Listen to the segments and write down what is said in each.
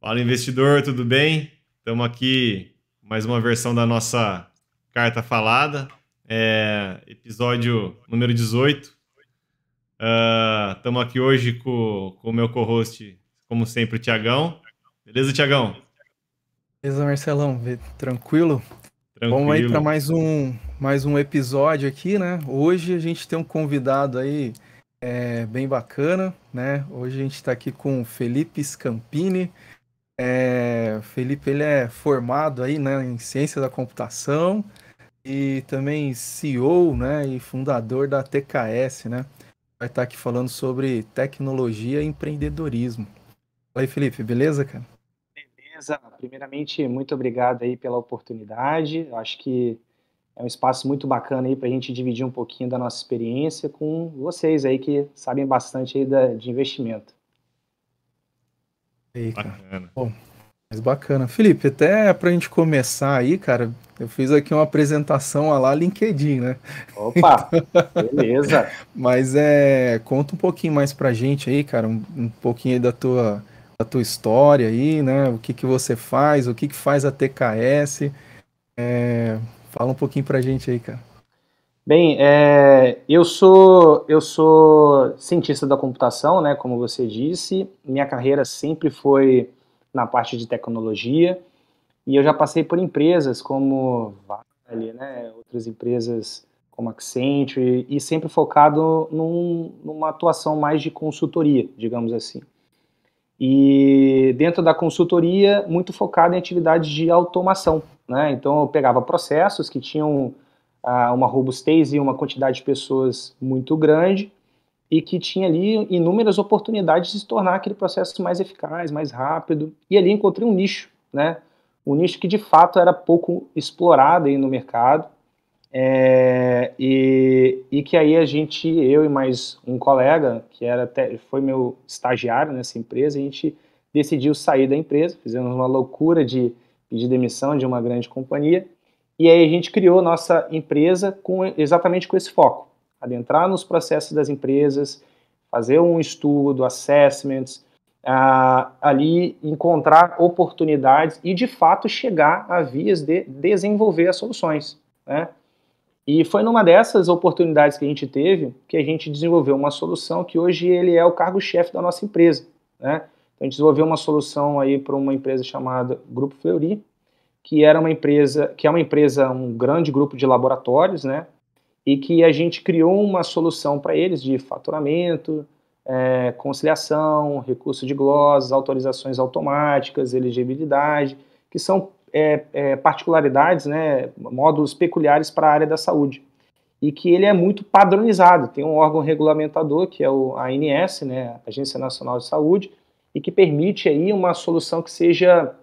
Fala, investidor, tudo bem? Estamos aqui mais uma versão da nossa carta falada, é, episódio número 18. Estamos uh, aqui hoje com o meu co-host, como sempre, o Tiagão. Beleza, Tiagão? Beleza, Marcelão? Tranquilo? Tranquilo. Vamos aí para mais um, mais um episódio aqui, né? Hoje a gente tem um convidado aí é, bem bacana, né? Hoje a gente está aqui com o Felipe Scampini, é, Felipe ele é formado aí, né, em ciência da computação e também CEO, né, e fundador da TKS, né? Vai estar aqui falando sobre tecnologia e empreendedorismo. Fala aí, Felipe, beleza, cara? Beleza. Primeiramente, muito obrigado aí pela oportunidade. Acho que é um espaço muito bacana aí para a gente dividir um pouquinho da nossa experiência com vocês aí que sabem bastante aí da, de investimento. Aí, bacana. Bom, mas bacana. Felipe, até pra gente começar aí, cara, eu fiz aqui uma apresentação lá LinkedIn, né? Opa, beleza. mas é, conta um pouquinho mais pra gente aí, cara, um, um pouquinho aí da tua, da tua história aí, né? O que que você faz, o que que faz a TKS. É, fala um pouquinho pra gente aí, cara. Bem, é, eu sou eu sou cientista da computação, né? Como você disse, minha carreira sempre foi na parte de tecnologia e eu já passei por empresas como Vale, né? Outras empresas como Accenture e sempre focado num, numa atuação mais de consultoria, digamos assim. E dentro da consultoria, muito focado em atividades de automação, né? Então eu pegava processos que tinham uma robustez e uma quantidade de pessoas muito grande e que tinha ali inúmeras oportunidades de se tornar aquele processo mais eficaz, mais rápido. E ali encontrei um nicho, né? Um nicho que de fato era pouco explorado aí no mercado é, e, e que aí a gente, eu e mais um colega, que era até, foi meu estagiário nessa empresa, a gente decidiu sair da empresa, fizemos uma loucura de pedir demissão de uma grande companhia e aí a gente criou nossa empresa com exatamente com esse foco, adentrar nos processos das empresas, fazer um estudo, assessments, ali encontrar oportunidades e de fato chegar a vias de desenvolver as soluções, né? E foi numa dessas oportunidades que a gente teve que a gente desenvolveu uma solução que hoje ele é o cargo-chefe da nossa empresa, né? Então a gente desenvolveu uma solução aí para uma empresa chamada Grupo Fleury, que era uma empresa, que é uma empresa, um grande grupo de laboratórios, né? E que a gente criou uma solução para eles de faturamento, é, conciliação, recurso de glosas, autorizações automáticas, elegibilidade, que são é, é, particularidades, né, módulos peculiares para a área da saúde. E que ele é muito padronizado, tem um órgão regulamentador, que é o ANS, né, Agência Nacional de Saúde, e que permite aí uma solução que seja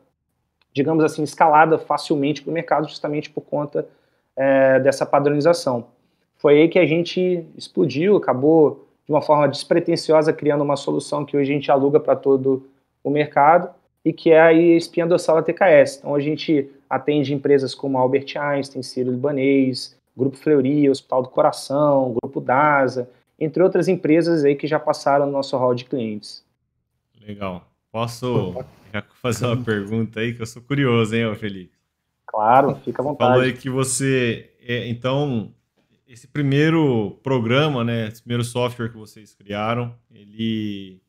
digamos assim, escalada facilmente para o mercado, justamente por conta é, dessa padronização. Foi aí que a gente explodiu, acabou de uma forma despretensiosa criando uma solução que hoje a gente aluga para todo o mercado e que é a espinha dorsal da TKS. Então a gente atende empresas como Albert Einstein, Ciro Libanês, Grupo Fleury, Hospital do Coração, Grupo DASA, entre outras empresas aí que já passaram no nosso hall de clientes. Legal. Posso já fazer uma pergunta aí, que eu sou curioso, hein, Felipe? Claro, fica à vontade. Falou aí que você, é, então, esse primeiro programa, né, esse primeiro software que vocês criaram, ele,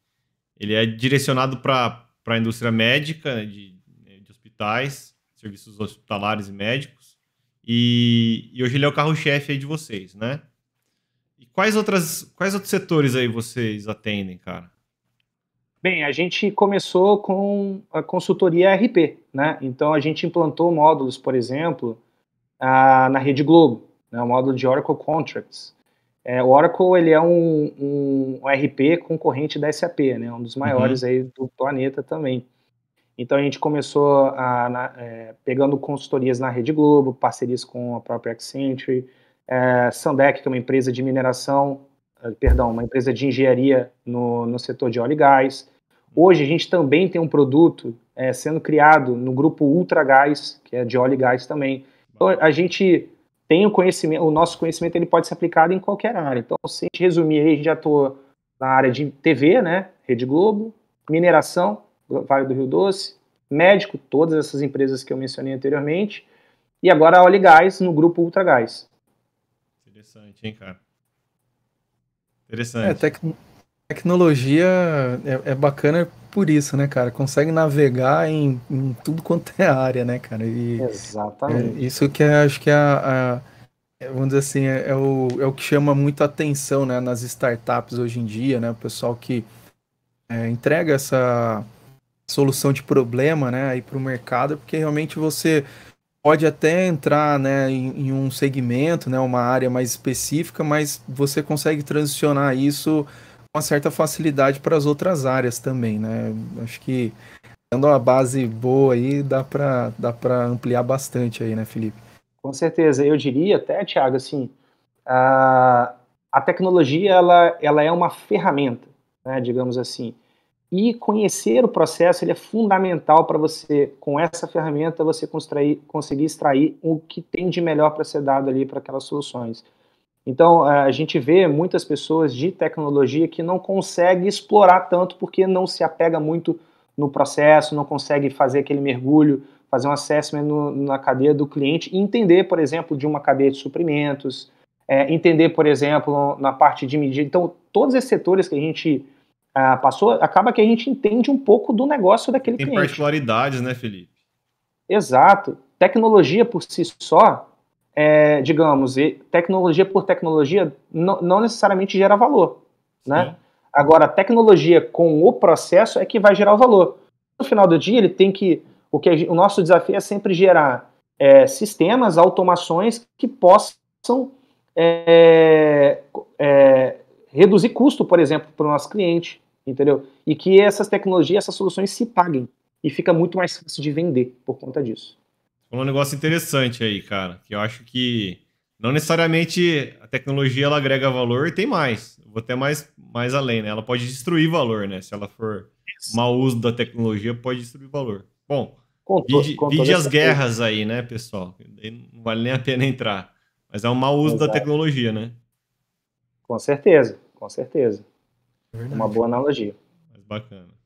ele é direcionado para a indústria médica, né, de, de hospitais, serviços hospitalares e médicos, e, e hoje ele é o carro-chefe aí de vocês, né? E quais outras, quais outros setores aí vocês atendem, cara? Bem, a gente começou com a consultoria RP, né? Então a gente implantou módulos, por exemplo, a, na Rede Globo, né? o módulo de Oracle Contracts. É, o Oracle ele é um, um, RP concorrente da SAP, né? Um dos maiores uhum. aí do planeta também. Então a gente começou a, na, é, pegando consultorias na Rede Globo, parcerias com a própria Accenture, é, Sandec, que é uma empresa de mineração, perdão, uma empresa de engenharia no, no setor de óleo e gás. Hoje a gente também tem um produto é, sendo criado no grupo Ultra Gás, que é de óleo e gás também. Então a gente tem o conhecimento, o nosso conhecimento ele pode ser aplicado em qualquer área. Então, se a gente resumir aí, a gente já atua na área de TV, né, Rede Globo, mineração Vale do Rio Doce, médico, todas essas empresas que eu mencionei anteriormente, e agora a Oligás no grupo Ultragás. Interessante, hein, cara? Interessante. É, tec tecnologia é, é, bacana por isso, né, cara? Consegue navegar em, em tudo quanto é área, né, cara? E, Exatamente. É, isso que é, acho que é a, a é, vamos dizer assim, é, é, o, é o que chama muito atenção né, nas startups hoje em dia, né? O pessoal que é, entrega essa solução de problema né, para o mercado, porque realmente você pode até entrar né, em, em, um segmento, né, uma área mais específica, mas você consegue transicionar isso com uma certa facilidade para as outras áreas também. Né? Acho que tendo uma base boa aí, dá para dá ampliar bastante aí, né, Felipe? Com certeza. Eu diria até, Thiago, assim, a, a tecnologia ela, ela é uma ferramenta, né, digamos assim. E conhecer o processo ele é fundamental para você, com essa ferramenta, você construir, conseguir extrair o que tem de melhor para ser dado ali para aquelas soluções. Então, a gente vê muitas pessoas de tecnologia que não conseguem explorar tanto porque não se apega muito no processo, não consegue fazer aquele mergulho, fazer um assessment no, na cadeia do cliente entender, por exemplo, de uma cadeia de suprimentos, é, entender, por exemplo, na parte de medida. Então, todos esses setores que a gente ah, passou, acaba que a gente entende um pouco do negócio daquele Tem cliente. Tem particularidades, né, Felipe? Exato. Tecnologia por si só, é, digamos, tecnologia por tecnologia não, não necessariamente gera valor, né? Agora, tecnologia com o processo é que vai gerar o valor. No final do dia, ele tem que. O, que o nosso desafio é sempre gerar é, sistemas, automações que possam é, é, reduzir custo, por exemplo, para o nosso cliente, entendeu? E que essas tecnologias, essas soluções se paguem. E fica muito mais fácil de vender por conta disso. Um negócio interessante aí, cara, que eu acho que não necessariamente a tecnologia ela agrega valor e tem mais. vou até mais, mais além, né? Ela pode destruir valor, né? Se ela for mau uso da tecnologia, pode destruir valor. Bom, vide, vide as guerras aí, né, pessoal? Não vale nem a pena entrar. Mas é um mau uso Exato. da tecnologia, né? Com certeza, com certeza. É Uma boa analogia. Mas bacana.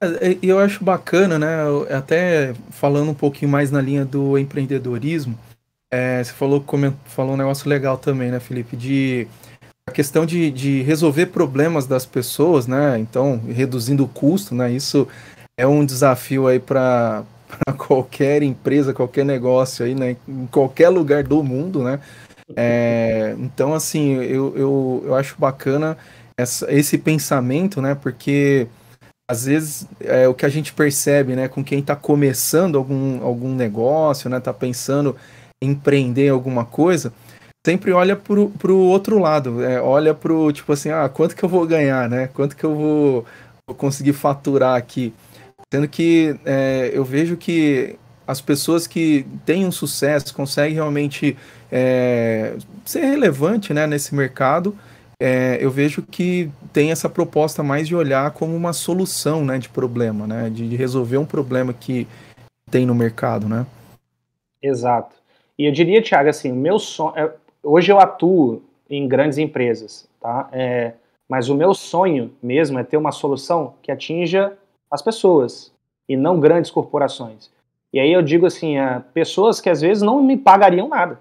É, eu acho bacana, né? Até falando um pouquinho mais na linha do empreendedorismo, é, você falou, falou um negócio legal também, né, Felipe? De a questão de, de resolver problemas das pessoas, né? Então, reduzindo o custo, né? Isso é um desafio aí para qualquer empresa, qualquer negócio aí, né? Em qualquer lugar do mundo, né? É, então, assim, eu, eu, eu acho bacana essa, esse pensamento, né? Porque às vezes é o que a gente percebe, né? Com quem está começando algum, algum negócio, né? Tá pensando em empreender alguma coisa, sempre olha pro, pro outro lado, é, olha pro tipo assim, ah, quanto que eu vou ganhar, né? Quanto que eu vou, vou conseguir faturar aqui? Sendo que é, eu vejo que as pessoas que têm um sucesso, conseguem realmente é, ser relevante né, nesse mercado, é, eu vejo que tem essa proposta mais de olhar como uma solução né, de problema, né, de, de resolver um problema que tem no mercado, né? Exato. E eu diria, Thiago, assim, meu sonho. É, hoje eu atuo em grandes empresas, tá? É, mas o meu sonho mesmo é ter uma solução que atinja as pessoas e não grandes corporações. E aí eu digo assim, a pessoas que às vezes não me pagariam nada.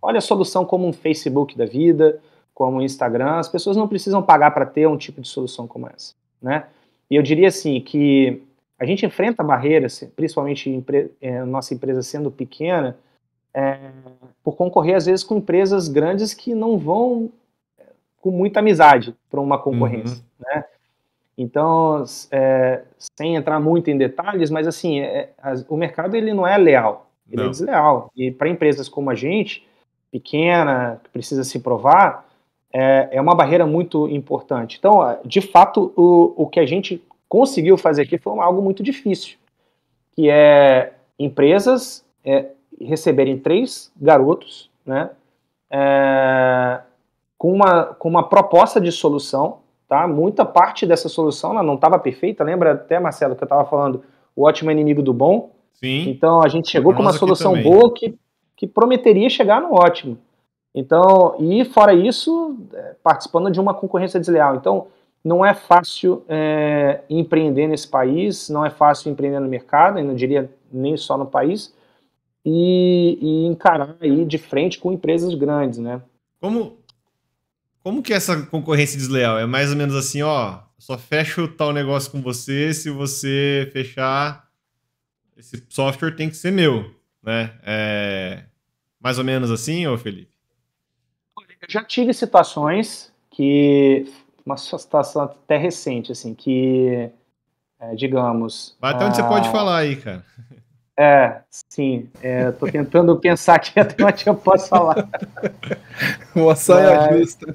Olha a solução como um Facebook da vida, como o Instagram, as pessoas não precisam pagar para ter um tipo de solução como essa, né? E eu diria assim que a gente enfrenta barreiras, principalmente empre é, nossa empresa sendo pequena, é, por concorrer às vezes com empresas grandes que não vão é, com muita amizade para uma concorrência, uhum. né? Então, é, sem entrar muito em detalhes, mas assim, é, o mercado ele não é leal, ele é não. é desleal. E para empresas como a gente, pequena, que precisa se provar, é, é uma barreira muito importante. Então, de fato, o, o que a gente conseguiu fazer aqui foi algo muito difícil, que é empresas é, receberem três garotos, né, é, com, uma, com uma proposta de solução, tá? Muita parte dessa solução não estava perfeita, lembra até, Marcelo, que eu estava falando, o ótimo é inimigo do bom? Sim. Então, a gente chegou com uma solução boa que, que prometeria chegar no ótimo. Então, e fora isso, é, participando de uma concorrência desleal. Então, não é fácil é, empreender nesse país, não é fácil empreender no mercado, e não diria nem só no país, e, e, encarar aí de frente com empresas grandes, né? Como, como que é essa concorrência desleal? É mais ou menos assim, ó, só fecho tal negócio com você se você fechar esse software tem que ser meu, né? É mais ou menos assim, ô Felipe? Eu já tive situações que uma situação até recente, assim, que, é, digamos... Vai até onde você pode falar aí, cara. É, sim. É, tô tentando pensar aqui até onde eu posso falar. Uma saia mas, justa.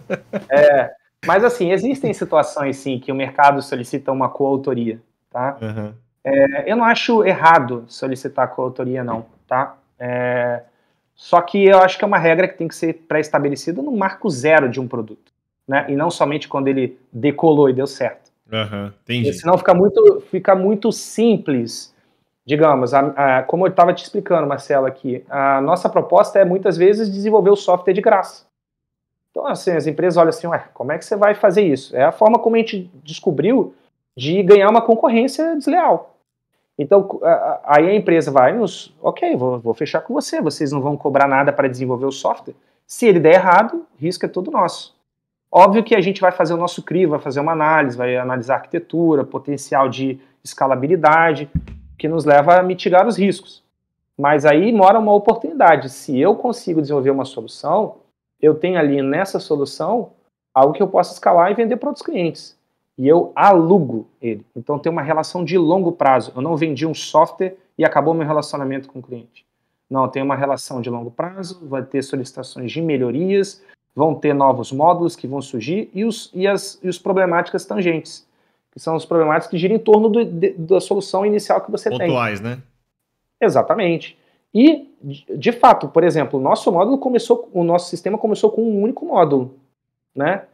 É, mas assim, existem situações, sim, que o mercado solicita uma coautoria, tá? Uhum. É, eu não acho errado solicitar coautoria, não, tá? É, só que eu acho que é uma regra que tem que ser pré-estabelecida no marco zero de um produto, né? E não somente quando ele decolou e deu certo. Uhum, entendi. senão fica muito, fica muito simples digamos, a, a, como eu estava te explicando, Marcelo, aqui, a nossa proposta é muitas vezes desenvolver o software de graça. Então, assim, as empresas olham assim, ué, como é que você vai fazer isso? É a forma como a gente descobriu de ganhar uma concorrência desleal. Então, aí a empresa vai nos, ok, vou, vou fechar com você, vocês não vão cobrar nada para desenvolver o software. Se ele der errado, risco é todo nosso. Óbvio que a gente vai fazer o nosso CRI, vai fazer uma análise, vai analisar arquitetura, potencial de escalabilidade, que nos leva a mitigar os riscos. Mas aí mora uma oportunidade. Se eu consigo desenvolver uma solução, eu tenho ali nessa solução algo que eu possa escalar e vender para outros clientes. E eu alugo ele. Então tem uma relação de longo prazo. Eu não vendi um software e acabou meu relacionamento com o cliente. Não, tem uma relação de longo prazo, vai ter solicitações de melhorias, vão ter novos módulos que vão surgir e os, e as, e os problemáticas tangentes que são os problemáticos que giram em torno do, de, da solução inicial que você Pontuais, tem. Pontuais, né? Exatamente. E, de fato, por exemplo, o nosso módulo começou, o nosso sistema começou com um único módulo, né?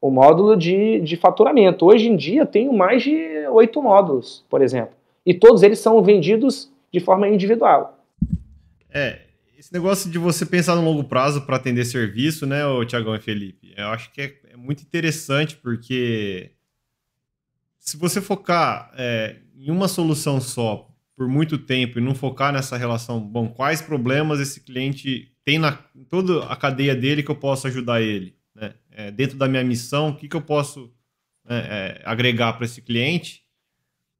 O módulo de, de faturamento. Hoje em dia, tenho mais de oito módulos, por exemplo. E todos eles são vendidos de forma individual. É, esse negócio de você pensar no longo prazo para atender serviço, né, o Tiagão e Felipe? Eu acho que é, é muito interessante porque se você focar é, em uma solução só por muito tempo e não focar nessa relação, bom, quais problemas esse cliente tem na toda a cadeia dele que eu posso ajudar ele, né? É, dentro da minha missão, o que, que eu posso né, é, agregar para esse cliente?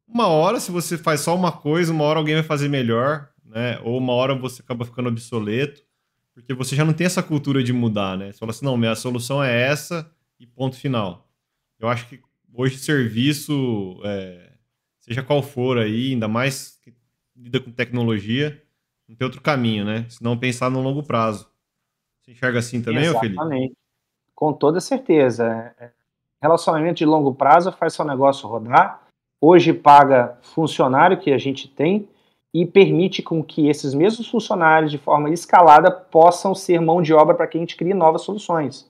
Uma hora, se você faz só uma coisa, uma hora alguém vai fazer melhor, né? Ou uma hora você acaba ficando obsoleto, porque você já não tem essa cultura de mudar, né? Você fala assim, não, minha solução é essa e ponto final. Eu acho que hoje serviço, é, seja qual for aí, ainda mais que lida com tecnologia, não tem outro caminho, né? Se não pensar no longo prazo. Você enxerga assim também, Exatamente. Felipe? Com toda certeza. Relacionamento de longo prazo faz seu negócio rodar. Hoje paga funcionário que a gente tem e permite com que esses mesmos funcionários, de forma escalada, possam ser mão de obra para que a gente crie novas soluções.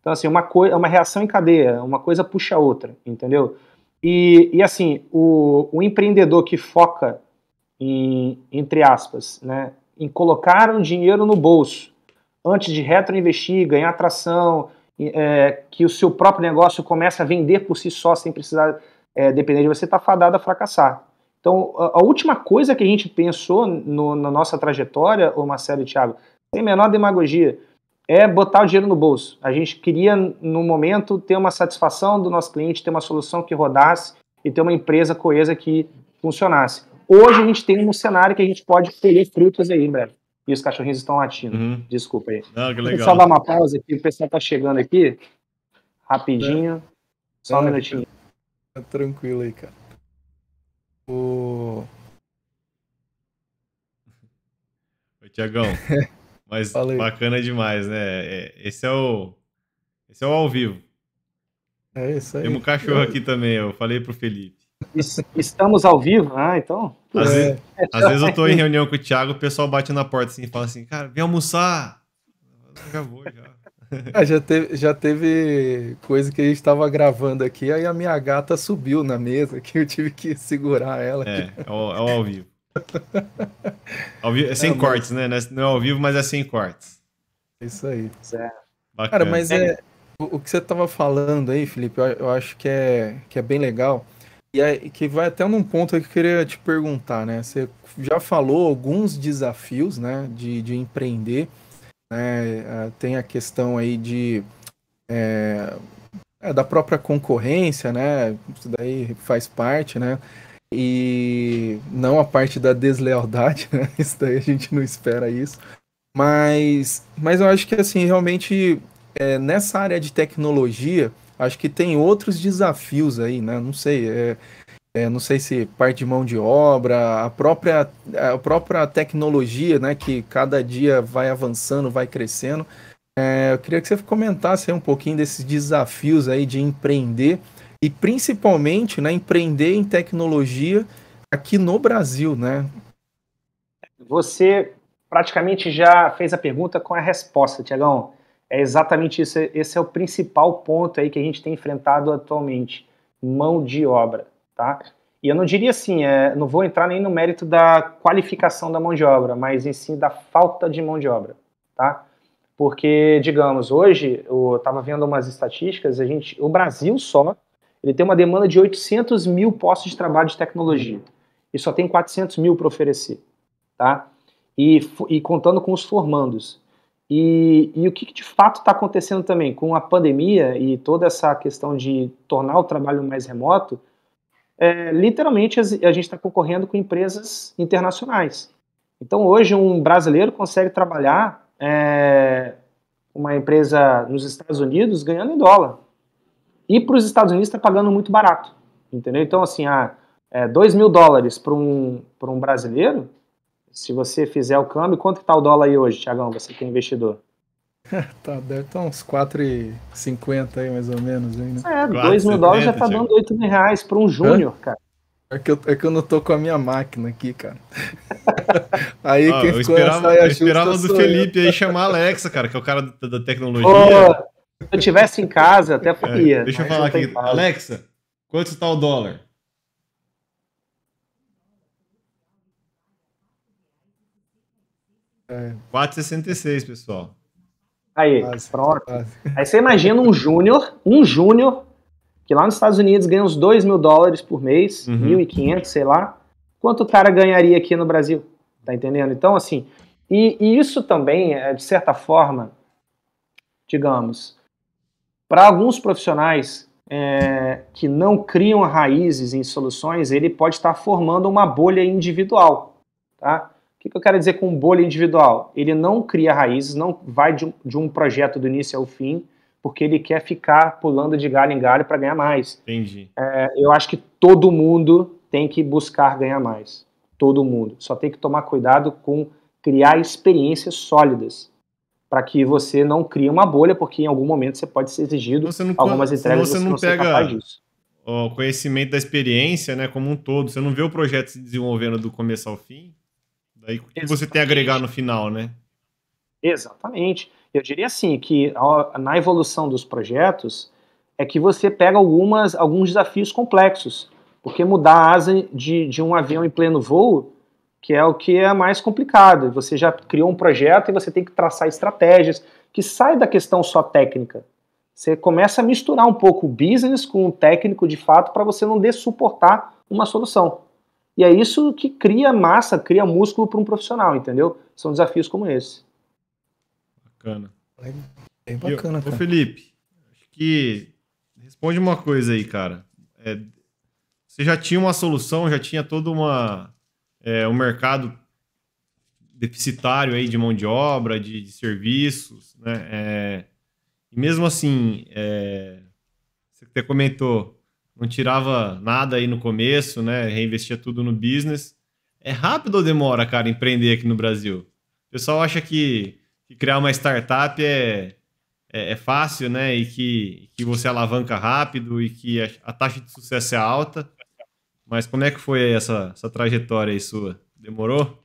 Então, assim, uma, coisa, uma reação em cadeia, uma coisa puxa a outra, entendeu? E, e assim, o, o empreendedor que foca em, entre aspas, né, em colocar um dinheiro no bolso antes de retroinvestir, ganhar atração, é, que o seu próprio negócio comece a vender por si só sem precisar é, depender de você, está fadado a fracassar. Então, a, a, última coisa que a gente pensou no, na nossa trajetória, ô Marcelo e Thiago, sem menor demagogia, é botar o dinheiro no bolso. A gente queria, no momento, ter uma satisfação do nosso cliente, ter uma solução que rodasse e ter uma empresa coesa que funcionasse. Hoje a gente tem um cenário que a gente pode colher frutos aí, breve. E os cachorrinhos estão latindo. Uhum. Desculpa aí. Não, que legal. Só dar uma pausa aqui, o pessoal está chegando aqui. Rapidinho. É. Só um é, minutinho. Tá tranquilo aí, cara. O... Oi, Tiagão. Mas Falei. bacana demais, né? É, esse é o. Esse é o ao vivo. É isso aí. Tem um cachorro aqui também, eu falei pro Felipe. Estamos ao vivo? Ah, então. Às, é. vezes, às vezes eu tô em reunião com o Thiago, o pessoal bate na porta assim e fala assim, cara, vem almoçar. Eu já. Ah, já, teve, já teve coisa que a gente tava gravando aqui, aí a minha gata subiu na mesa, que eu tive que segurar ela. É, é o, é o ao vivo. Ao vivo, é sem é, cortes, mas... né? Não é ao vivo, mas é sem cortes. Isso aí. Certo. Cara, mas é, o, o que você estava falando aí, Felipe, eu, eu, acho que é, que é bem legal. E que vai até num ponto que eu queria te perguntar, né? Você já falou alguns desafios, né, de, de empreender. Né? É, tem a questão aí de é, é, da própria concorrência, né? Isso daí faz parte, né? E não a parte da deslealdade, né? Isso daí a gente não espera isso. Mas, mas eu acho que assim, realmente é, nessa área de tecnologia, acho que tem outros desafios aí, né? Não sei, é, é, não sei se parte de mão de obra, a própria, a própria tecnologia, né? Que cada dia vai avançando, vai crescendo. É, eu queria que você comentasse um pouquinho desses desafios aí de empreender e principalmente, né, empreender em tecnologia aqui no Brasil, né? Você praticamente já fez a pergunta com a resposta, Tiagão. É exatamente isso. Esse é o principal ponto aí que a gente tem enfrentado atualmente: mão de obra, tá? E eu não diria assim, é, não vou entrar nem no mérito da qualificação da mão de obra, mas em si da falta de mão de obra, tá? Porque, digamos, hoje, eu estava vendo umas estatísticas, a gente, o Brasil só, ele tem uma demanda de 800 mil postos de trabalho de tecnologia e só tem 400 mil para oferecer, tá? E, e contando com os formandos. E, e o que, de fato está acontecendo também com a pandemia e toda essa questão de tornar o trabalho mais remoto, é, literalmente a gente está concorrendo com empresas internacionais. Então hoje um brasileiro consegue trabalhar é, uma empresa nos Estados Unidos ganhando em dólar. E para os Estados Unidos está pagando muito barato. Entendeu? Então, assim, ah, é, 2 mil dólares para um, um brasileiro se você fizer o câmbio, quanto está o dólar aí hoje, Tiagão, você que é investidor? tá, deve estar uns 4,50 aí, mais ou menos. Aí, né? É, 2 mil dólares já tá dando 8 mil reais para um júnior, cara. É que, eu, é que eu não tô com a minha máquina aqui, cara. aí ah, quem eu esperava, eu esperava do Felipe eu. aí chamar a Alexa, cara, que é o cara da, da tecnologia. Oh, se eu tivesse em casa, até podia. É, deixa eu falar aqui. Alexa, quanto está o dólar? É. 4,66, pessoal. Aí, quase, pronto. Quase. Aí você imagina um júnior, um júnior, que lá nos Estados Unidos ganha uns 2 mil dólares por mês, uhum. 1.500, sei lá. Quanto o cara ganharia aqui no Brasil? Tá entendendo? Então, assim, e, e isso também, é, de certa forma, digamos, para alguns profissionais é, que não criam raízes em soluções, ele pode estar formando uma bolha individual, tá? O que, eu quero dizer com bolha individual? Ele não cria raízes, não vai de um, de um projeto do início ao fim, porque ele quer ficar pulando de galho em galho para ganhar mais. Entendi. É, eu acho que todo mundo tem que buscar ganhar mais. Todo mundo. Só tem que tomar cuidado com criar experiências sólidas para que você não crie uma bolha, porque em algum momento você pode ser exigido não, algumas entregas você não, você não pega o conhecimento da experiência, né, como um todo. Você não vê o projeto se desenvolvendo do começo ao fim. Daí o que você tem a agregar no final, né? Exatamente. Eu diria assim que na evolução dos projetos é que você pega algumas, alguns desafios complexos, porque mudar a asa de, de um avião em pleno voo, que é o que é mais complicado. Você já criou um projeto e você tem que traçar estratégias que sai da questão só técnica. Você começa a misturar um pouco o business com o técnico de fato para você não dessuportar uma solução. E é isso que cria massa, cria músculo para um profissional, entendeu? São desafios como esse. Bacana. É bacana, cara. Ô, Felipe, acho que responde uma coisa aí, cara. É, você já tinha uma solução, já tinha todo uma, é, um mercado deficitário aí de mão de obra, de, de serviços, né? É, e mesmo assim, é, você até comentou, não tirava nada aí no começo, né? Reinvestia tudo no business. É rápido ou demora, cara, empreender aqui no Brasil? O pessoal acha que, que criar uma startup é, é, é, fácil, né? E que, que você alavanca rápido e que a, a, taxa de sucesso é alta. Mas como é que foi essa, essa trajetória aí sua? Demorou?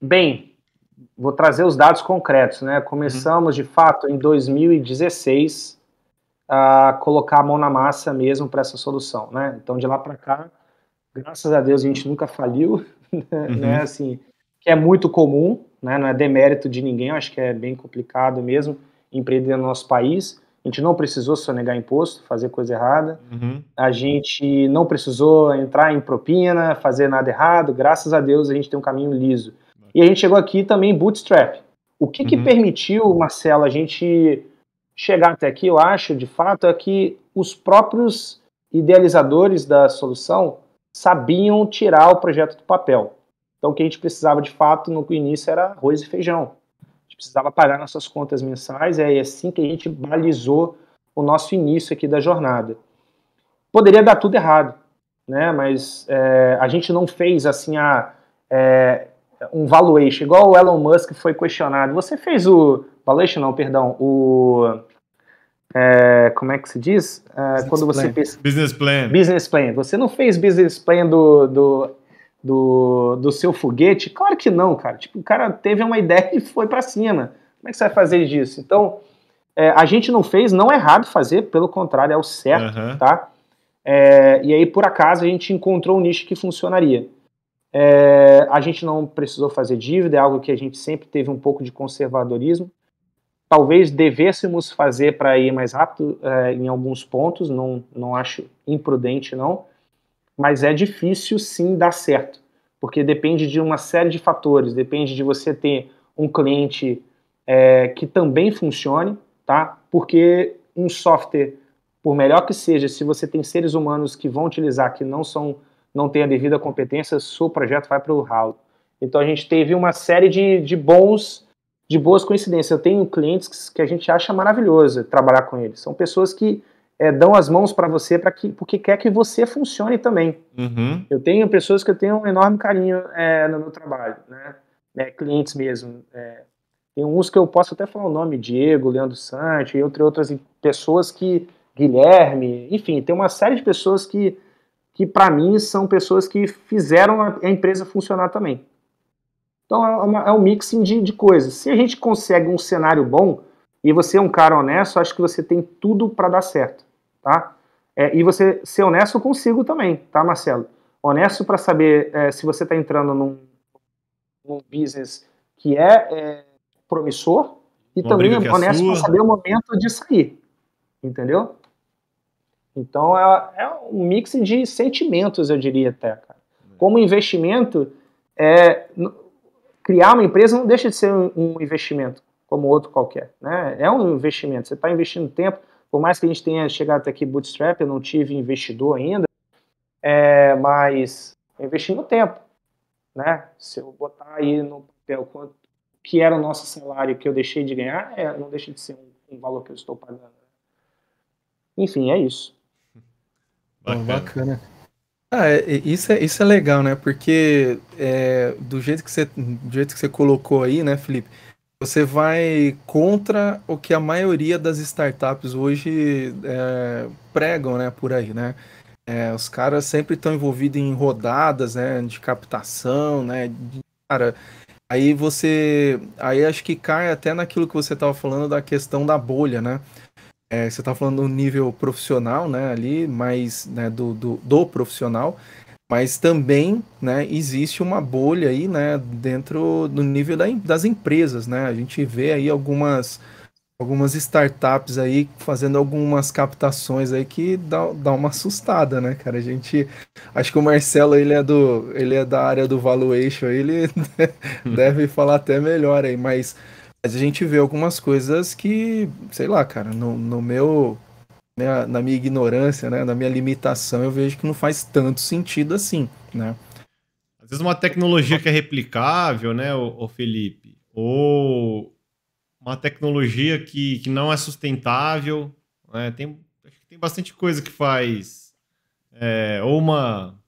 Bem, vou trazer os dados concretos, né? Começamos, uhum. de fato, em 2016 a colocar a mão na massa mesmo para essa solução, né? Então de lá para cá, graças a Deus a gente nunca faliu, né? uhum. né? Assim, que é muito comum, né? Não é demérito de ninguém, eu acho que é bem complicado mesmo. empreender no nosso país. A gente não precisou sonegar imposto, fazer coisa errada. Uhum. A gente não precisou entrar em propina, fazer nada errado. Graças a Deus a gente tem um caminho liso. E a gente chegou aqui também bootstrap. O que, uhum. que permitiu, Marcelo, a gente chegar até aqui, eu acho, de fato, é que os próprios idealizadores da solução sabiam tirar o projeto do papel. Então, o que a gente precisava de fato no início era arroz e feijão precisava pagar nossas contas mensais, é assim que a gente balizou o nosso início aqui da jornada. Poderia dar tudo errado, né? mas é, a gente não fez assim a, é, um valuation, igual o Elon Musk foi questionado. Você fez o. Valuation, não, perdão. O. É, como é que se diz? É, quando você pensa, Business plan. Business plan. Você não fez business plan do, do do, do seu foguete? Claro que não, cara. Tipo, o cara teve uma ideia e foi para cima. Como é que você vai fazer disso? Então, é, a gente não fez, não é errado fazer, pelo contrário, é o certo, uhum. tá? É, e aí, por acaso, a gente encontrou um nicho que funcionaria. É, a gente não precisou fazer dívida, é algo que a gente sempre teve um pouco de conservadorismo. Talvez devêssemos fazer para ir mais rápido é, em alguns pontos, não, não acho imprudente, não mas é difícil sim dar certo, porque depende de uma série de fatores, depende de você ter um cliente é, que também funcione, tá? Porque um software, por melhor que seja, se você tem seres humanos que vão utilizar que não são, não têm a devida competência, seu projeto vai para o ralo. Então a gente teve uma série de, de bons, de boas coincidências. Eu tenho clientes que a gente acha maravilhoso trabalhar com eles. São pessoas que é, dão as mãos para você para que porque quer que você funcione também. Uhum. Eu tenho pessoas que eu tenho um enorme carinho é, no meu trabalho, né? É, clientes mesmo. É, tem uns que eu posso até falar o nome, Diego, Leandro Santos, e entre outras pessoas que Guilherme, enfim, tem uma série de pessoas que que para mim são pessoas que fizeram a empresa funcionar também. Então é, uma, é um mixing de, de coisas. Se a gente consegue um cenário bom e você é um cara honesto, acho que você tem tudo para dar certo tá? É, e você ser honesto consigo também, tá, Marcelo? Honesto para saber é, se você está entrando num, num, business que é, é promissor e Uma também é honesto para saber o momento de sair, entendeu? Então é, é, um mix de sentimentos, eu diria até. Cara. Como investimento, é, criar uma empresa não deixa de ser um, um investimento como outro qualquer. Né? É um investimento. Você está investindo tempo, por mais que a gente tenha chegado até aqui bootstrap, eu não tive investidor ainda, é, mas eu investi no tempo, né? Se eu botar aí no papel quanto que era o nosso salário que eu deixei de ganhar, é, não deixa de ser um, um valor que eu estou pagando. Né? Enfim, é isso. Bacana. Bacana. Ah, é, isso, é, isso é legal, né? Porque é, do, jeito que você, do jeito que você colocou aí, né, Felipe? você vai contra o que a maioria das startups hoje é, pregam, né, por aí, né? É, os caras sempre estão envolvidos em rodadas, né, de captação, né? Cara, aí você, aí acho que cai até naquilo que você estava falando da questão da bolha, né? É, você está falando do nível profissional, né, ali, mais né, do, do, do profissional, mas também né, existe uma bolha aí né, dentro do nível da, das empresas. Né? A gente vê aí algumas, algumas startups aí fazendo algumas captações aí que dá, dá uma assustada, né, cara? A gente. Acho que o Marcelo ele é, do, ele é da área do valuation, ele deve falar até melhor aí, mas, mas a gente vê algumas coisas que, sei lá, cara, no, no meu minha, na minha ignorância, né, na minha limitação, eu vejo que não faz tanto sentido assim, né? Às vezes uma tecnologia que é replicável, né, o, Felipe, ou uma tecnologia que, que não é sustentável, né? tem, tem bastante coisa que faz, é, ou uma...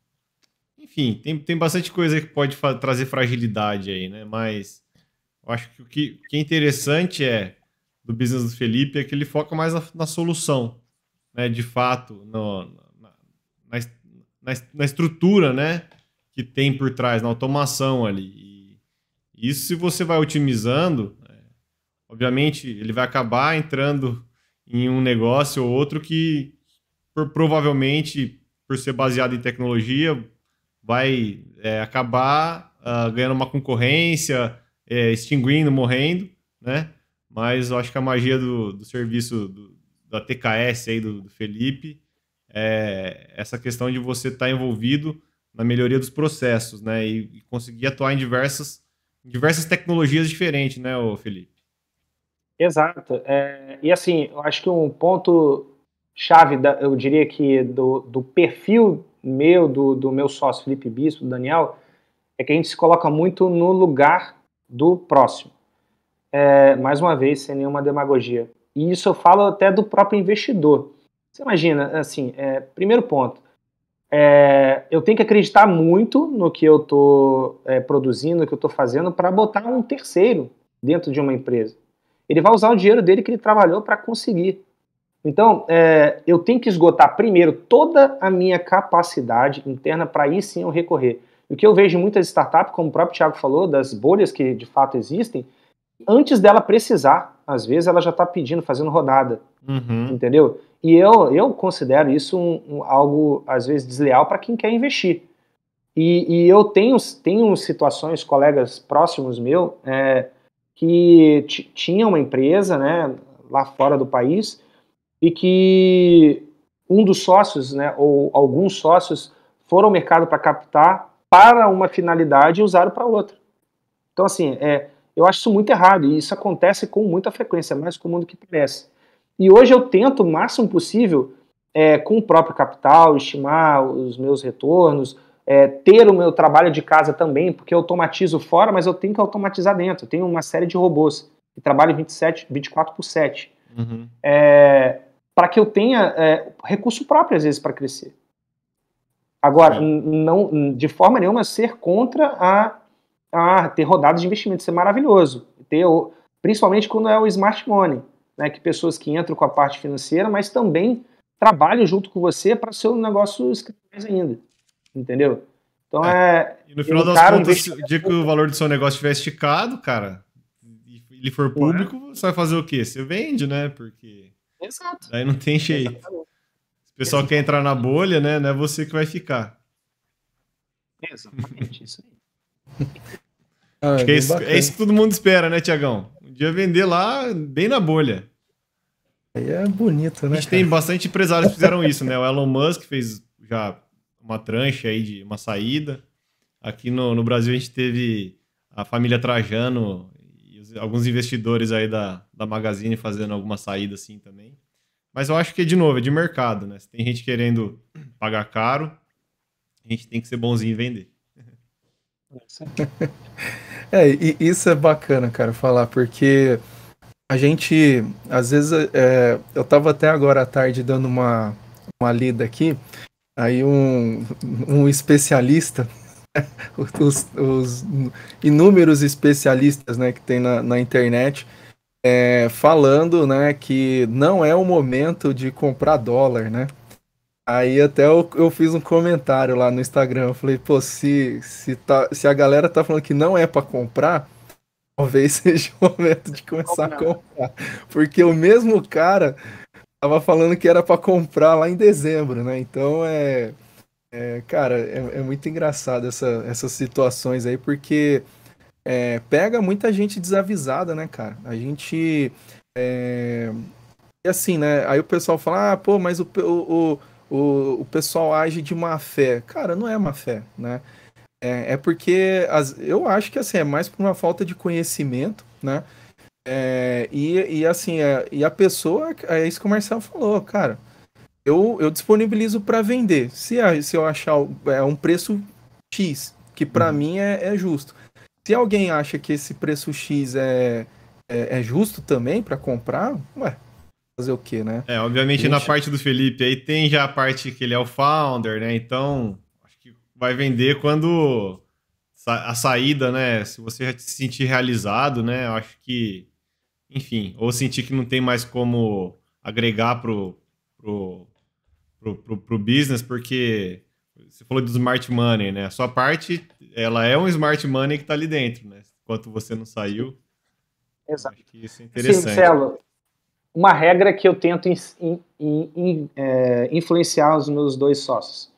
Enfim, tem, tem bastante coisa que pode trazer fragilidade aí, né? Mas eu acho que o que, que é interessante é do business do Felipe é que ele foca mais na, na solução né, de fato, no, na, na, na, estrutura né, que tem por trás, na automação ali. E isso, se você vai otimizando, é, obviamente, ele vai acabar entrando em um negócio ou outro que, por, provavelmente, por ser baseado em tecnologia, vai é, acabar uh, ganhando uma concorrência, é, extinguindo, morrendo, né? mas eu acho que a magia do, do serviço do, da TKS aí do, do, Felipe é essa questão de você estar tá envolvido na melhoria dos processos, né? E, e conseguir atuar em diversas, em diversas tecnologias diferentes, né, Felipe? Exato. É, e assim, eu acho que um ponto chave, da, eu diria que do, do perfil meu, do, do meu sócio Felipe Bispo, do Daniel, é que a gente se coloca muito no lugar do próximo é, mais uma vez, sem nenhuma demagogia. E isso eu falo até do próprio investidor. Você imagina, assim, é, primeiro ponto, é, eu tenho que acreditar muito no que eu estou é, produzindo, no que eu estou fazendo, para botar um terceiro dentro de uma empresa. Ele vai usar o dinheiro dele que ele trabalhou para conseguir. Então, é, eu tenho que esgotar primeiro toda a minha capacidade interna para aí sim eu recorrer. O que eu vejo em muitas startups, como o próprio Thiago falou, das bolhas que de fato existem, antes dela precisar. Às vezes ela já está pedindo, fazendo rodada, uhum. entendeu? E eu, eu considero isso um, um, algo, às vezes, desleal para quem quer investir. E, e, eu tenho, tenho situações, colegas próximos meu, é, que tinham uma empresa né, lá fora do país e que um dos sócios, né, ou alguns sócios, foram ao mercado para captar para uma finalidade e usaram para outra. Então, assim, é, eu acho isso muito errado e isso acontece com muita frequência, mais comum do que parece. E hoje eu tento o máximo possível, é, com o próprio capital, estimar os meus retornos, é, ter o meu trabalho de casa também, porque eu automatizo fora, mas eu tenho que automatizar dentro. Eu tenho uma série de robôs que trabalham 27, 24 por 7. Uhum. É, para que eu tenha é, recurso próprio, às vezes, para crescer. Agora, não, de forma nenhuma ser contra a a ter rodadas de investimento, isso é maravilhoso. Ter, principalmente quando é o smart money, né, que pessoas que entram com a parte financeira, mas também trabalham junto com você para seu negócio mais ainda, entendeu? Então é. é e no final das contas, o dia que o valor do seu negócio estiver esticado, cara, e ele for público, é. você vai fazer o quê? Você vende, né? Porque. Exato. Aí não tem jeito. Exatamente. O pessoal quer entrar na bolha, né? Não é você que vai ficar. Exatamente, isso aí. Ah, Acho que é isso, é isso, que todo mundo espera, né, Tiagão? Um dia vender lá, bem na bolha. Aí é bonito, né? A gente cara? tem bastante empresários que fizeram isso, né? O Elon Musk fez já uma tranche aí de uma saída. Aqui no, no Brasil a gente teve a família Trajano e os, alguns investidores aí da, da Magazine fazendo alguma saída assim também. Mas eu acho que, de novo, é de mercado, né? Se tem gente querendo pagar caro, a gente tem que ser bonzinho em vender. É, e isso é bacana, cara, falar, porque a gente, às vezes, é, eu tava até agora à tarde dando uma, uma lida aqui, aí um, um especialista, os, os inúmeros especialistas, né, que tem na, na internet, é, falando, né, que não é o momento de comprar dólar, né, Aí até eu, eu fiz um comentário lá no Instagram. Eu falei, pô, se, se, tá, se a galera tá falando que não é para comprar, talvez seja o momento de começar a comprar. Porque o mesmo cara tava falando que era para comprar lá em dezembro, né? Então é. é cara, é, é, muito engraçado essa, essas situações aí, porque é, pega muita gente desavisada, né, cara? A gente. É, e assim, né? Aí o pessoal fala, ah, pô, mas o, o, o o, pessoal age de má fé. Cara, não é má fé, né? É, é porque as, eu acho que assim, é mais por uma falta de conhecimento, né? É, e, e assim, é, e a pessoa, é isso que o Marcelo falou, cara. Eu, eu disponibilizo para vender. Se, se eu achar é, um preço X, que para uhum. mim é, é justo. Se alguém acha que esse preço X é, é, é justo também para comprar, ué, fazer o quê, né? É, obviamente na parte do Felipe aí tem já a parte que ele é o founder, né? Então, acho que vai vender quando a saída, né? Se você já se sentir realizado, né? Eu acho que, enfim, ou sentir que não tem mais como agregar pro, pro, pro, pro, pro business, porque você falou do smart money, né? A sua parte, ela é um smart money que tá ali dentro, né? Enquanto você não saiu. Exato. Acho que isso é interessante. Sim, Celo, uma regra que eu tento in, in, in, é, influenciar os meus dois sócios.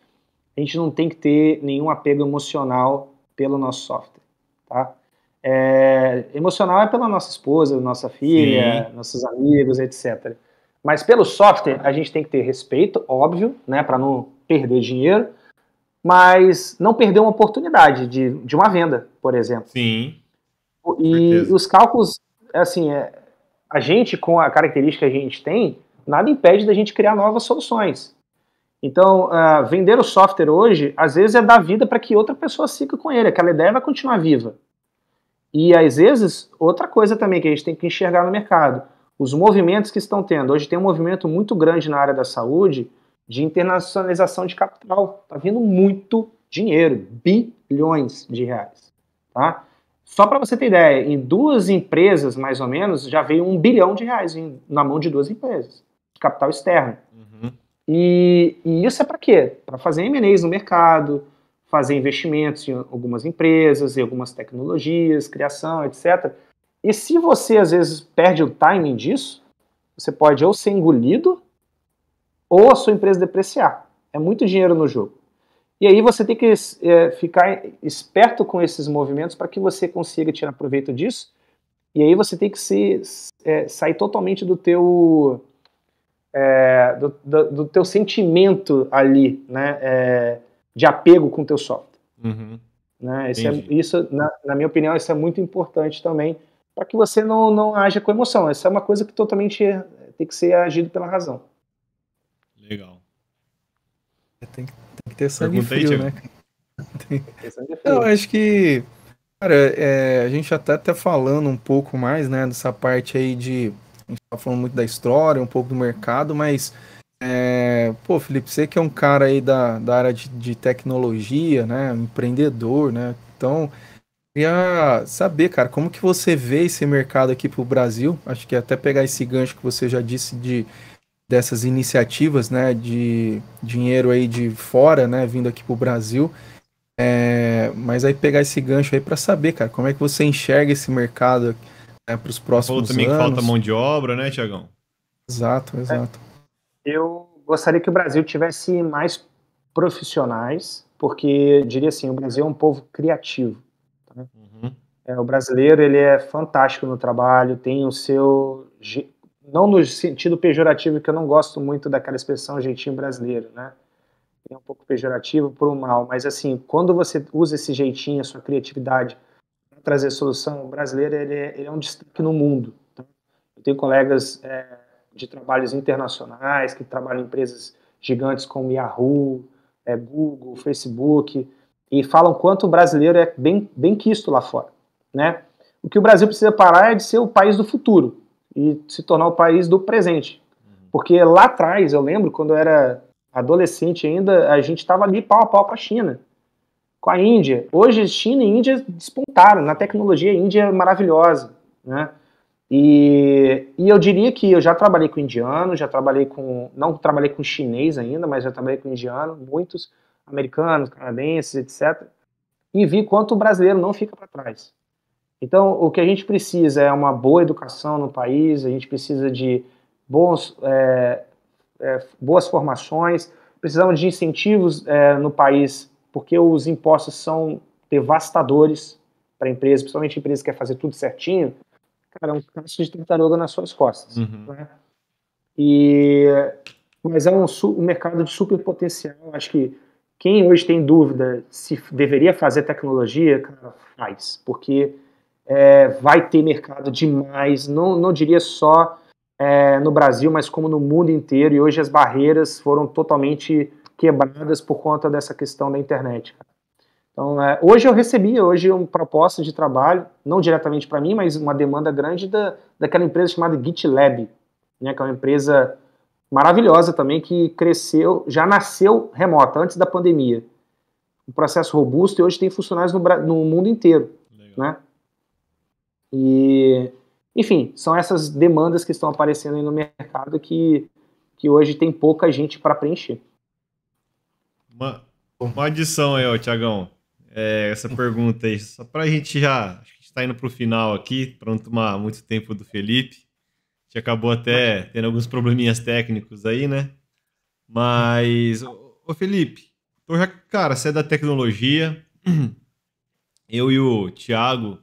A gente não tem que ter nenhum apego emocional pelo nosso software, tá? É, emocional é pela nossa esposa, nossa filha, Sim. nossos amigos, etc. Mas pelo software, a gente tem que ter respeito, óbvio, né, para não perder dinheiro, mas não perder uma oportunidade de, de uma venda, por exemplo. Sim. E os cálculos, assim, é, a gente, com a característica que a gente tem, nada impede da gente criar novas soluções. Então, uh, vender o software hoje, às vezes, é dar vida para que outra pessoa siga com ele, aquela ideia vai continuar viva. E às vezes, outra coisa também que a gente tem que enxergar no mercado, os movimentos que estão tendo. Hoje tem um movimento muito grande na área da saúde de internacionalização de capital. Está vindo muito dinheiro, bilhões de reais. Tá? Só para você ter ideia, em duas empresas, mais ou menos, já veio um bilhão de reais em, na mão de duas empresas, de capital externo. Uhum. E, e, isso é para quê? Para fazer M&As no mercado, fazer investimentos em algumas empresas, em algumas tecnologias, criação, etc. E se você às vezes perde o timing disso, você pode ou ser engolido ou a sua empresa depreciar. É muito dinheiro no jogo. E aí você tem que é, ficar esperto com esses movimentos para que você consiga tirar proveito disso. E aí você tem que se, é, sair totalmente do teu é, do, do, do, teu sentimento ali, né? É, de apego com o teu software. Uhum. Né? Isso, é, isso na, na, minha opinião, isso é muito importante também para que você não, não haja com emoção. Essa é uma coisa que totalmente tem que ser agido pela razão. Legal. É, tem, tem que ter sangue Pergunta frio, né? Tem... Eu acho que, cara, é, a gente até tá falando um pouco mais, né, dessa parte aí de. A gente tá falando muito da história, um pouco do mercado, mas é, pô, Felipe, você que é um cara aí da, da área de, de tecnologia, né? Empreendedor, né? Então, queria saber, cara, como que você vê esse mercado aqui pro Brasil? Acho que até pegar esse gancho que você já disse de dessas iniciativas, né? De dinheiro aí de fora, né? Vindo aqui pro Brasil. É, mas aí pegar esse gancho aí para saber, cara, como é que você enxerga esse mercado né, para os próximos Falou também anos? também que falta mão de obra, né, Tiagão? Exato, exato. É eu gostaria que o Brasil tivesse mais profissionais, porque diria assim, o Brasil é um povo criativo. Tá? Uhum. É, o brasileiro ele é fantástico no trabalho, tem o seu não no sentido pejorativo que eu não gosto muito daquela expressão jeitinho brasileiro, né? É um pouco pejorativo por um mal, mas assim, quando você usa esse jeitinho, a sua criatividade para trazer solução, o brasileiro ele é, ele é um destaque no mundo. Tá? Eu tenho colegas é, de trabalhos internacionais, que trabalham em empresas gigantes como Yahoo, é, Google, Facebook, e falam quanto o brasileiro é bem, bem quisto lá fora. Né? O que o Brasil precisa parar é de ser o país do futuro e se tornar o país do presente. Porque lá atrás, eu lembro, quando eu era adolescente ainda, a gente estava ali pau a pau com a China, com a Índia. Hoje, China e Índia despontaram. Na tecnologia, a Índia é maravilhosa. Né? E, e eu diria que eu já trabalhei com indiano, já trabalhei com. Não trabalhei com chinês ainda, mas já trabalhei com indiano, muitos americanos, canadenses, etc. E vi quanto o brasileiro não fica para trás. Então, o que a gente precisa é uma boa educação no país, a gente precisa de bons, é, é, boas formações, precisamos de incentivos é, no país, porque os impostos são devastadores para empresas, principalmente empresas que querem fazer tudo certinho cara, é um caso de tartaruga nas suas costas. Uhum. Né? E, mas é um, um mercado de super potencial. Acho que quem hoje tem dúvida se deveria fazer tecnologia, cara, faz, porque é, vai ter mercado demais, não, não diria só é, no Brasil, mas como no mundo inteiro, e hoje as barreiras foram totalmente quebradas por conta dessa questão da internet. Então, é, hoje eu recebi hoje uma proposta de trabalho, não diretamente para mim, mas uma demanda grande da, daquela empresa chamada GitLab, né, que é uma empresa maravilhosa também, que cresceu, já nasceu remota, antes da pandemia. Um processo robusto e hoje tem funcionários no, no mundo inteiro. Né? E, enfim, são essas demandas que estão aparecendo aí no mercado que, que hoje tem pouca gente para preencher. Uma, uma adição aí, Tiagão é, essa pergunta aí, só para a gente já. Acho que a gente está indo para o final aqui, para não tomar muito tempo do Felipe. A gente acabou até tendo alguns probleminhas técnicos aí, né? Mas, ô, Felipe, já, cara, você é da tecnologia. Eu e o Thiago,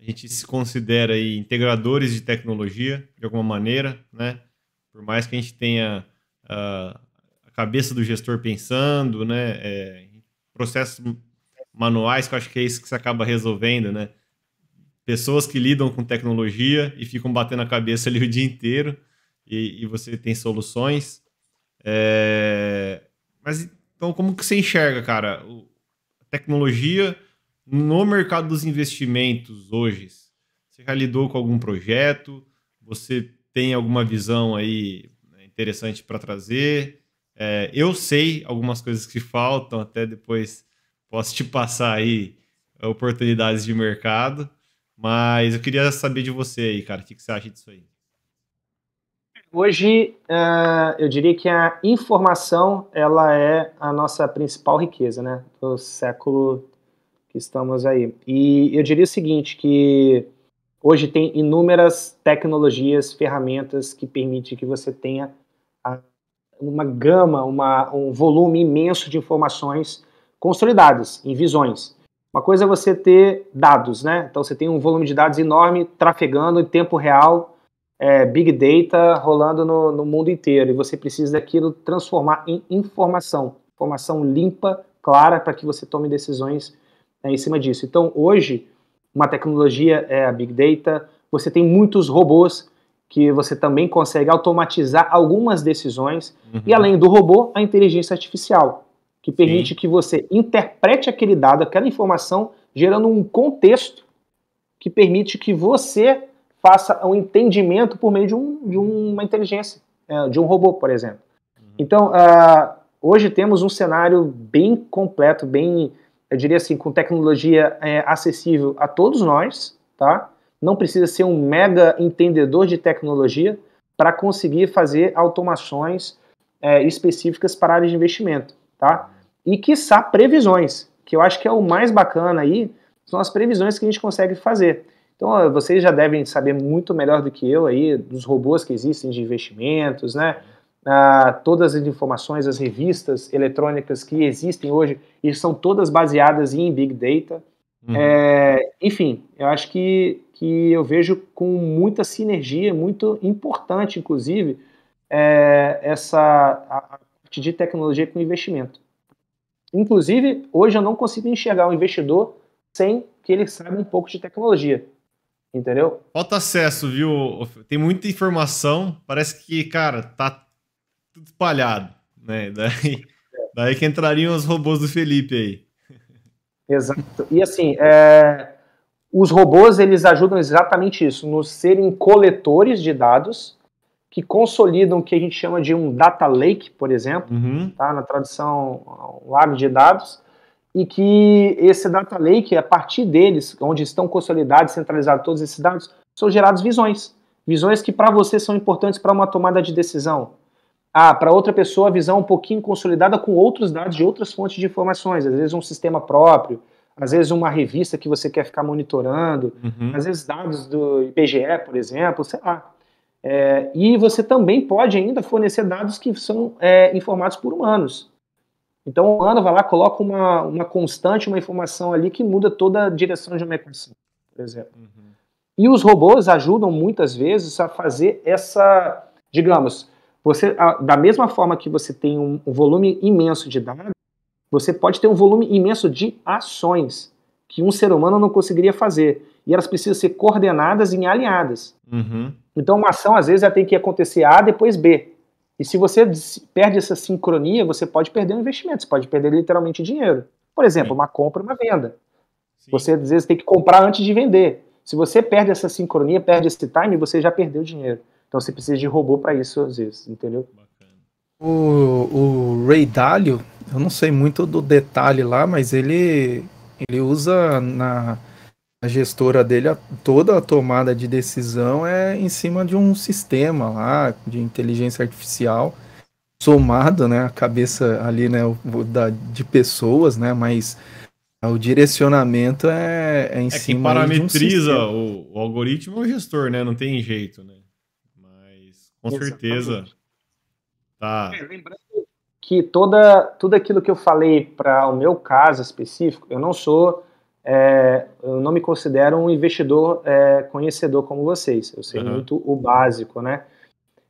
a gente se considera aí integradores de tecnologia, de alguma maneira, né? Por mais que a gente tenha uh, a cabeça do gestor pensando, né? É, processos manuais, que eu acho que é isso que você acaba resolvendo, né? Pessoas que lidam com tecnologia e ficam batendo a cabeça ali o dia inteiro e, e você tem soluções. É... Mas então, como que você enxerga, cara, a tecnologia no mercado dos investimentos hoje? Você já lidou com algum projeto? Você tem alguma visão aí né, interessante para trazer? É, eu sei algumas coisas que faltam, até depois posso te passar aí oportunidades de mercado, mas eu queria saber de você aí, cara, o que, que você acha disso aí? Hoje, uh, eu diria que a informação ela é a nossa principal riqueza, né, do século que estamos aí. E eu diria o seguinte, que hoje tem inúmeras tecnologias, ferramentas que permitem que você tenha uma gama, uma, um volume imenso de informações consolidadas em visões. Uma coisa é você ter dados, né? Então você tem um volume de dados enorme trafegando em tempo real, é, big data rolando no, no, mundo inteiro e você precisa daquilo transformar em informação, informação limpa, clara para que você tome decisões né, em cima disso. Então hoje uma tecnologia é a big data. Você tem muitos robôs que você também consegue automatizar algumas decisões uhum. e além do robô a inteligência artificial que permite Sim. que você interprete aquele dado, aquela informação, gerando um contexto que permite que você faça um entendimento por meio de, um, de uma inteligência, é, de um robô, por exemplo. Uhum. Então, uh, hoje temos um cenário bem completo, bem, eu diria assim, com tecnologia é, acessível a todos nós, tá? Não precisa ser um mega entendedor de tecnologia para conseguir fazer automações é, específicas para a área de investimento, tá? E, quiçá, previsões, que eu acho que é o mais bacana aí, são as previsões que a gente consegue fazer. Então, vocês já devem saber muito melhor do que eu aí dos robôs que existem de investimentos, né? Ah, todas as informações, as revistas eletrônicas que existem hoje, e são todas baseadas em Big Data. Uhum. É, enfim, eu acho que, que eu vejo com muita sinergia, muito importante, inclusive, é, essa a parte de tecnologia com investimento. Inclusive, hoje eu não consigo enxergar um investidor sem que ele saiba um pouco de tecnologia. Entendeu? Falta acesso, viu? Tem muita informação. Parece que, cara, tá tudo espalhado. Né? Daí, daí que entrariam os robôs do Felipe aí. Exato. E assim, é, os robôs eles ajudam exatamente isso, nos serem coletores de dados que consolidam o que a gente chama de um data lake, por exemplo, uhum. tá? na tradução, um lago de dados, e que esse data lake, a partir deles, onde estão consolidados, centralizados todos esses dados, são gerados visões. Visões que para você são importantes para uma tomada de decisão. Ah, para outra pessoa, a visão um pouquinho consolidada com outros dados de outras fontes de informações, às vezes um sistema próprio, às vezes uma revista que você quer ficar monitorando, uhum. às vezes dados do IBGE, por exemplo, sei lá. É, e você também pode ainda fornecer dados que são é, informados por humanos. Então o humano vai lá, coloca uma, uma constante, uma informação ali que muda toda a direção de uma equação, por exemplo. Uhum. E os robôs ajudam muitas vezes a fazer essa, digamos, você da mesma forma que você tem um, um volume imenso de dados, você pode ter um volume imenso de ações que um ser humano não conseguiria fazer. E elas precisam ser coordenadas e alinhadas. Uhum. Então, uma ação, às vezes, ela tem que acontecer A, depois B. E se você perde essa sincronia, você pode perder um investimento, você pode perder literalmente dinheiro. Por exemplo, uma compra e uma venda. Sim. Você, às vezes, tem que comprar antes de vender. Se você perde essa sincronia, perde esse time, você já perdeu dinheiro. Então, você precisa de robô para isso, às vezes, entendeu? O, o Ray Dalio, eu não sei muito do detalhe lá, mas ele, ele usa na a gestora dele, toda a tomada de decisão é em cima de um sistema lá de inteligência artificial somado, né, a cabeça ali, né, da, de pessoas, né, mas o direcionamento é, é em é cima quem parametriza um o, o, algoritmo é o gestor, né, não tem jeito, né, com Exatamente. certeza tá. É, lembrando que toda tudo aquilo que eu falei para o meu caso específico, eu não sou é, eu não me considero um investidor é, conhecedor como vocês. Eu sei uhum. muito o básico, né?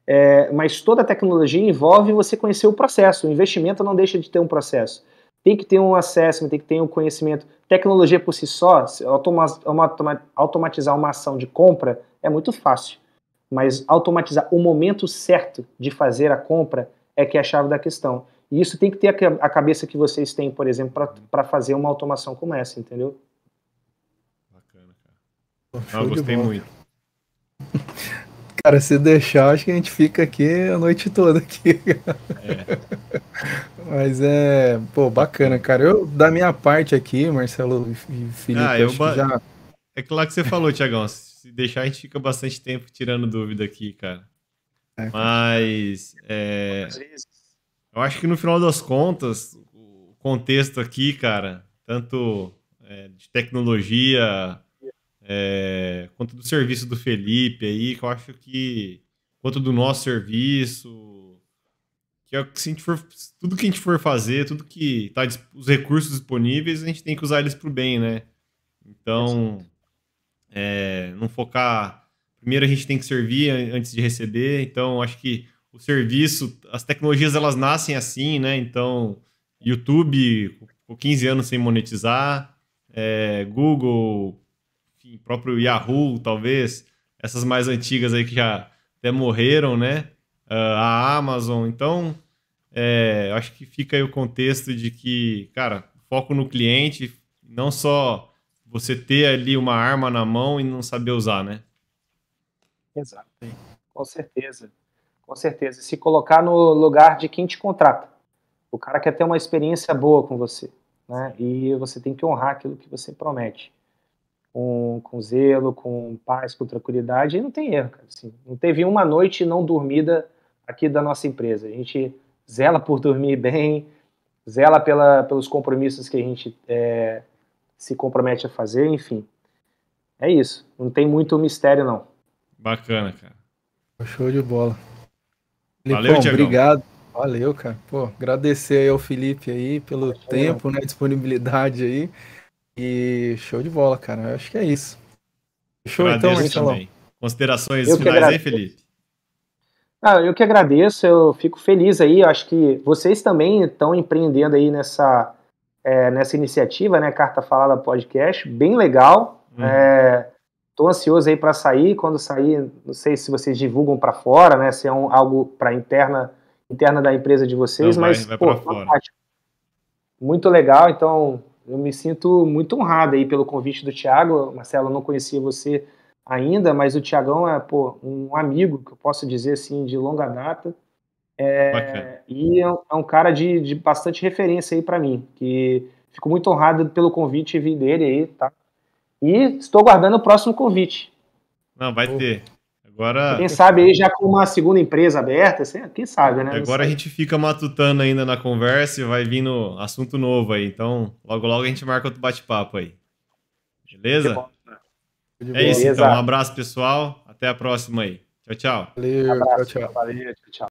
É, mas toda tecnologia envolve você conhecer o processo. O investimento não deixa de ter um processo. Tem que ter um acesso, tem que ter um conhecimento. Tecnologia por si só, automatizar uma ação de compra é muito fácil. Mas automatizar o momento certo de fazer a compra é que é a chave da questão. E isso tem que ter a cabeça que vocês têm, por exemplo, para fazer uma automação como essa, entendeu? Bacana, cara. Ah, eu gostei muito. Cara, se deixar, acho que a gente fica aqui a noite toda aqui. É. Mas é, pô, bacana, cara. Eu, da minha parte aqui, Marcelo e Felipe, ah, eu ba... já... É claro que você falou, Tiagão. Se deixar, a gente fica bastante tempo tirando dúvida aqui, cara. É, Mas, é... eu acho que no final das contas, o contexto aqui, cara, tanto é, de tecnologia é, quanto do serviço do Felipe aí, que eu acho que quanto do nosso serviço, que é se a gente for, tudo que a gente for fazer, tudo que tá os recursos disponíveis, a gente tem que usar eles para o bem, né? Então, é, não focar. Primeiro a gente tem que servir antes de receber. Então, acho que o serviço, as tecnologias elas nascem assim, né? Então, YouTube, com 15 anos sem monetizar, é, Google enfim, próprio Yahoo, talvez, essas mais antigas aí que já até morreram, né? Uh, a Amazon. Então, é, acho que fica aí o contexto de que, cara, foco no cliente, não só você ter ali uma arma na mão e não saber usar, né? Exato, com certeza. Com certeza. Se colocar no lugar de quem te contrata. O cara quer ter uma experiência boa com você, né? E você tem que honrar aquilo que você promete com, com zelo, com paz, com tranquilidade, e não tem erro, cara. Assim, não teve uma noite não dormida aqui da nossa empresa. A gente zela por dormir bem, zela pela, pelos compromissos que a gente é, se compromete a fazer, enfim. É isso. Não tem muito mistério, não. Bacana, cara. Show de bola. Valeu, Lipão, obrigado. Valeu, cara. Pô, agradecer aí ao Felipe aí pelo tempo, né, disponibilidade aí. E show de bola, cara. Eu acho que é isso. Show então, Marcelão. Considerações eu finais aí, Felipe? Ah, eu que agradeço, eu fico feliz aí. Acho que vocês também estão empreendendo aí nessa, é, nessa iniciativa, né? Carta Falada Podcast, bem legal. Uhum. É, tô ansioso aí para sair. Quando sair, não sei se vocês divulgam para fora, né? Se é um, algo para interna, interna da empresa de vocês, não, mas vai, vai pô, muito legal. Então, eu me sinto muito honrado aí pelo convite do Thiago. Marcelo, eu não conhecia você ainda, mas o Tiagão é pô, um amigo, que eu posso dizer assim, de longa data. É, e é, é um cara de, de bastante referência aí para mim, que fico muito honrado pelo convite e vir dele aí, tá? E estou aguardando o próximo convite. Não, vai ter. Agora. Quem sabe aí já com uma segunda empresa aberta, quem sabe, né? Agora a gente fica matutando ainda na conversa e vai vindo assunto novo aí. Então, logo logo a gente marca outro bate-papo aí. Beleza? É isso, então. Um abraço, pessoal. Até a próxima aí. Tchau, tchau. Valeu, um abraço, tchau, tchau. Valeu, tchau, tchau.